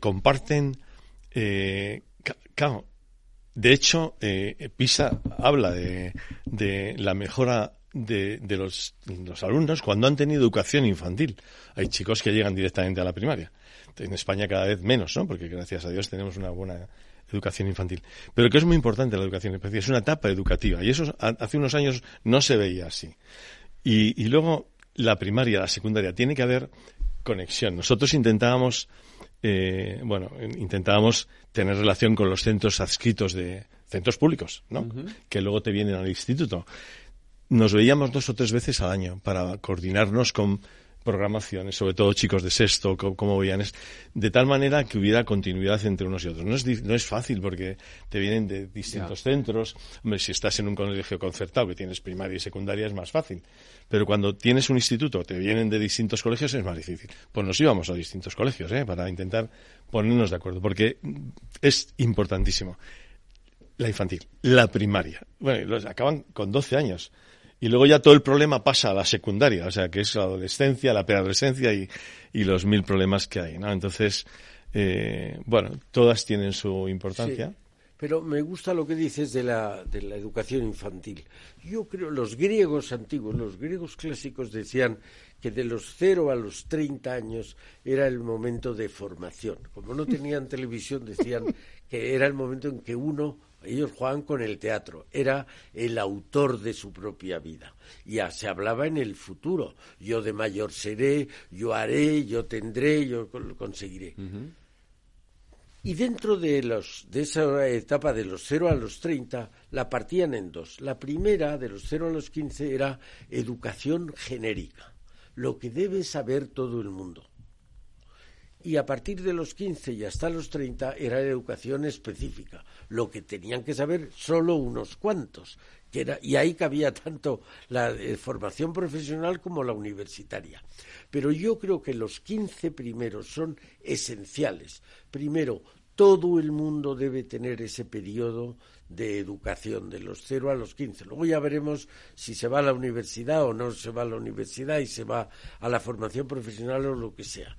C: comparten. claro, de hecho, PISA habla de, de la mejora de, de los, los, alumnos cuando han tenido educación infantil. Hay chicos que llegan directamente a la primaria en España cada vez menos, ¿no? Porque gracias a Dios tenemos una buena educación infantil. Pero que es muy importante la educación infantil, es una etapa educativa y eso hace unos años no se veía así. Y, luego la primaria, la secundaria, tiene que haber conexión. Nosotros intentábamos, eh, bueno, intentábamos tener relación con los centros adscritos de centros públicos, ¿no? Que luego te vienen al instituto. Nos veíamos dos o tres veces al año para coordinarnos con programaciones, sobre todo chicos de sexto, como veían, de tal manera que hubiera continuidad entre unos y otros. No es, no es fácil porque te vienen de distintos centros. Hombre, si estás en un colegio concertado que tienes primaria y secundaria es más fácil. Pero cuando tienes un instituto, te vienen de distintos colegios, es más difícil. Pues nos íbamos a distintos colegios, ¿eh? Para intentar ponernos de acuerdo, porque es importantísimo. La infantil, la primaria. Bueno, los acaban con 12 años y luego ya todo el problema pasa a la secundaria, o sea, que es la adolescencia, la preadolescencia y, y los mil problemas que hay, ¿no? Entonces, eh, bueno, todas tienen su importancia.
B: pero me gusta lo que dices de la, de la educación infantil. Yo creo, los griegos antiguos, los griegos clásicos decían que de los cero a los 30 años era el momento de formación. Como no tenían televisión, decían que era el momento en que uno ellos jugaban con el teatro, era el autor de su propia vida. Ya se hablaba en el futuro, yo de mayor seré, yo haré, yo tendré, yo lo conseguiré. Y dentro de, los, de esa etapa de los 0 a los 30, la partían en dos. La primera, de los 0 a los 15, era educación genérica, lo que debe saber todo el mundo. Y a partir de los 15 y hasta los 30 era educación específica, lo que tenían que saber solo unos cuantos, que era, y ahí cabía tanto la eh, formación profesional como la universitaria. Pero yo creo que los 15 primeros son esenciales. Primero, todo el mundo debe tener ese periodo de educación de los 0 a los 15. Luego ya veremos si se va a la universidad o no se va a la universidad y se va a la formación profesional o lo que sea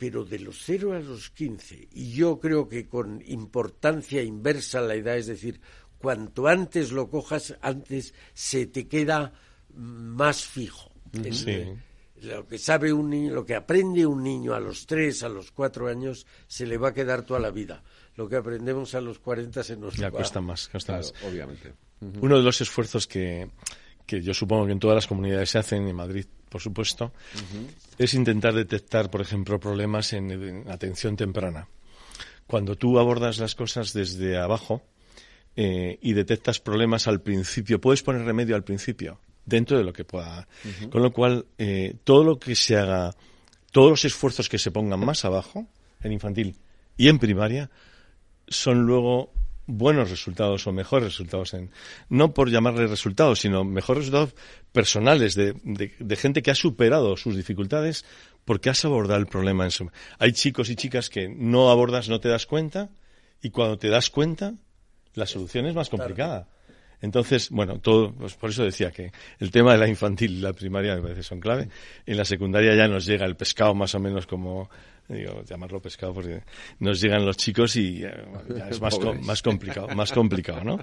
B: pero de los 0 a los 15, y yo creo que con importancia inversa la edad, es decir, cuanto antes lo cojas, antes se te queda más fijo. Lo que sabe un niño, lo que aprende un niño a los 3, a los 4 años, se le va a quedar toda la vida. Lo que aprendemos a los 40 se nos
C: ya cuesta más, cuesta más.
A: Obviamente.
C: Uno de los esfuerzos que, que yo supongo que en todas las comunidades se hacen, en Madrid por supuesto, es intentar detectar, por ejemplo, problemas en, atención temprana. Cuando tú abordas las cosas desde abajo eh, y detectas problemas al principio, puedes poner remedio al principio, dentro de lo que pueda. Con lo cual, eh, todo lo que se haga, todos los esfuerzos que se pongan más abajo, en infantil y en primaria, son luego buenos resultados o mejores resultados, en, no por llamarle resultados, sino mejores resultados personales de, de, gente que ha superado sus dificultades porque has abordado el problema. En su... Hay chicos y chicas que no abordas, no te das cuenta y cuando te das cuenta la solución es más complicada. Entonces, bueno, todo, pues por eso decía que el tema de la infantil y la primaria me parece son clave. En la secundaria ya nos llega el pescado más o menos como digo, llamarlo pescado porque nos llegan los chicos y eh, ya es más, más complicado, más complicado, ¿no?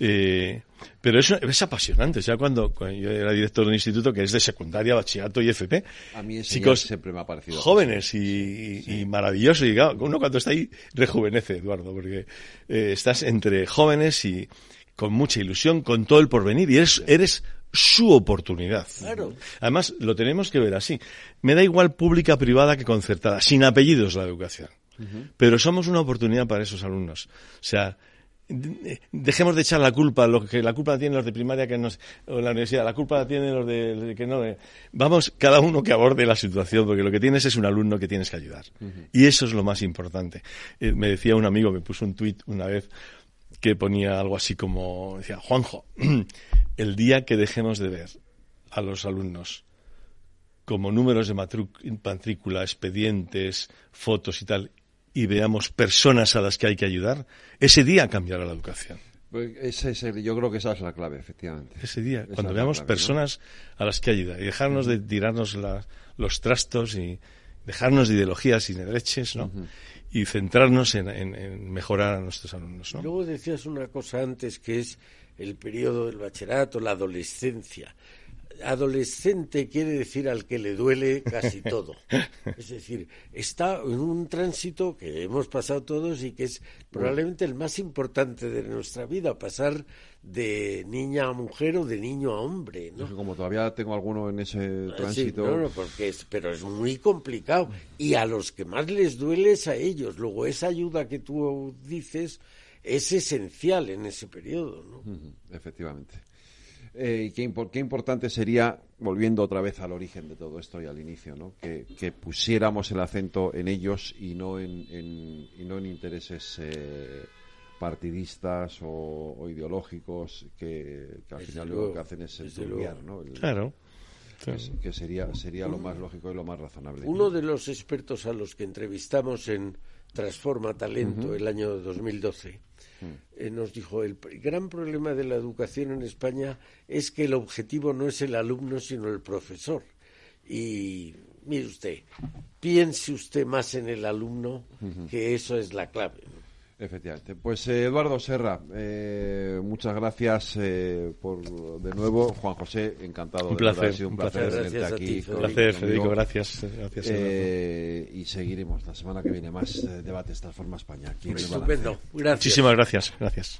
C: Eh, pero es, es apasionante, o sea, cuando, yo era director de un instituto que es de secundaria, bachillerato y FP.
A: A mí chicos siempre me ha parecido.
C: Jóvenes y, maravilloso, y uno cuando está ahí rejuvenece, Eduardo, porque eh, estás entre jóvenes y con mucha ilusión, con todo el porvenir, y eres, eres su oportunidad. Además, lo tenemos que ver así. Me da igual pública, privada que concertada, sin apellidos la educación. Pero somos una oportunidad para esos alumnos. O sea, dejemos de echar la culpa, lo que la culpa la tienen los de primaria que nos, o la universidad, la culpa la tienen los de, que no. Eh. Vamos, cada uno que aborde la situación, porque lo que tienes es un alumno que tienes que ayudar. Y eso es lo más importante. Eh, me decía un amigo, me puso un tuit una vez, que ponía algo así como, decía, Juanjo, el día que dejemos de ver a los alumnos como números de matrícula, expedientes, fotos y tal, y veamos personas a las que hay que ayudar, ese día cambiará la educación.
A: Pues yo creo que esa es la clave, efectivamente.
C: Ese día, cuando veamos personas a las que ayudar y dejarnos de tirarnos los trastos y dejarnos de ideologías y de dereches, ¿no? Y centrarnos en, mejorar a nuestros alumnos. ¿no?
B: Luego decías una cosa antes que es el periodo del bachillerato, la adolescencia. Adolescente quiere decir al que le duele casi todo. Es decir, está en un tránsito que hemos pasado todos y que es probablemente el más importante de nuestra vida, pasar de niña a mujer o de niño a hombre, ¿no?
A: como todavía tengo alguno en ese tránsito.
B: Sí, no, porque es, pero es muy complicado y a los que más les duele es a ellos. Luego esa ayuda que tú dices es esencial en ese periodo, ¿no?
A: Efectivamente. Eh, qué, qué, importante sería, volviendo otra vez al origen de todo esto y al inicio, ¿no? que, pusiéramos el acento en ellos y no en, y no en intereses eh, partidistas o, ideológicos que, al final lo que hacen es enturbiar, ¿no?
C: claro.
A: Que, sería, sería lo más lógico y lo más razonable.
B: Uno de los expertos a los que entrevistamos en Transforma Talento el año 2012 mm. eh, nos dijo, el gran problema de la educación en España es que el objetivo no es el alumno, sino el profesor. Y mire usted, piense usted más en el alumno, que eso es la clave.
A: Efectivamente. Pues eh, Eduardo Serra, eh, muchas gracias eh, por de nuevo. Juan José, encantado.
C: Un placer.
A: Ha sido un, placer, tenerte aquí.
C: Un placer, Federico. Gracias. gracias
A: y seguiremos la semana que viene más debates Transforma España. Aquí
B: Estupendo.
C: Gracias. Muchísimas gracias. Gracias.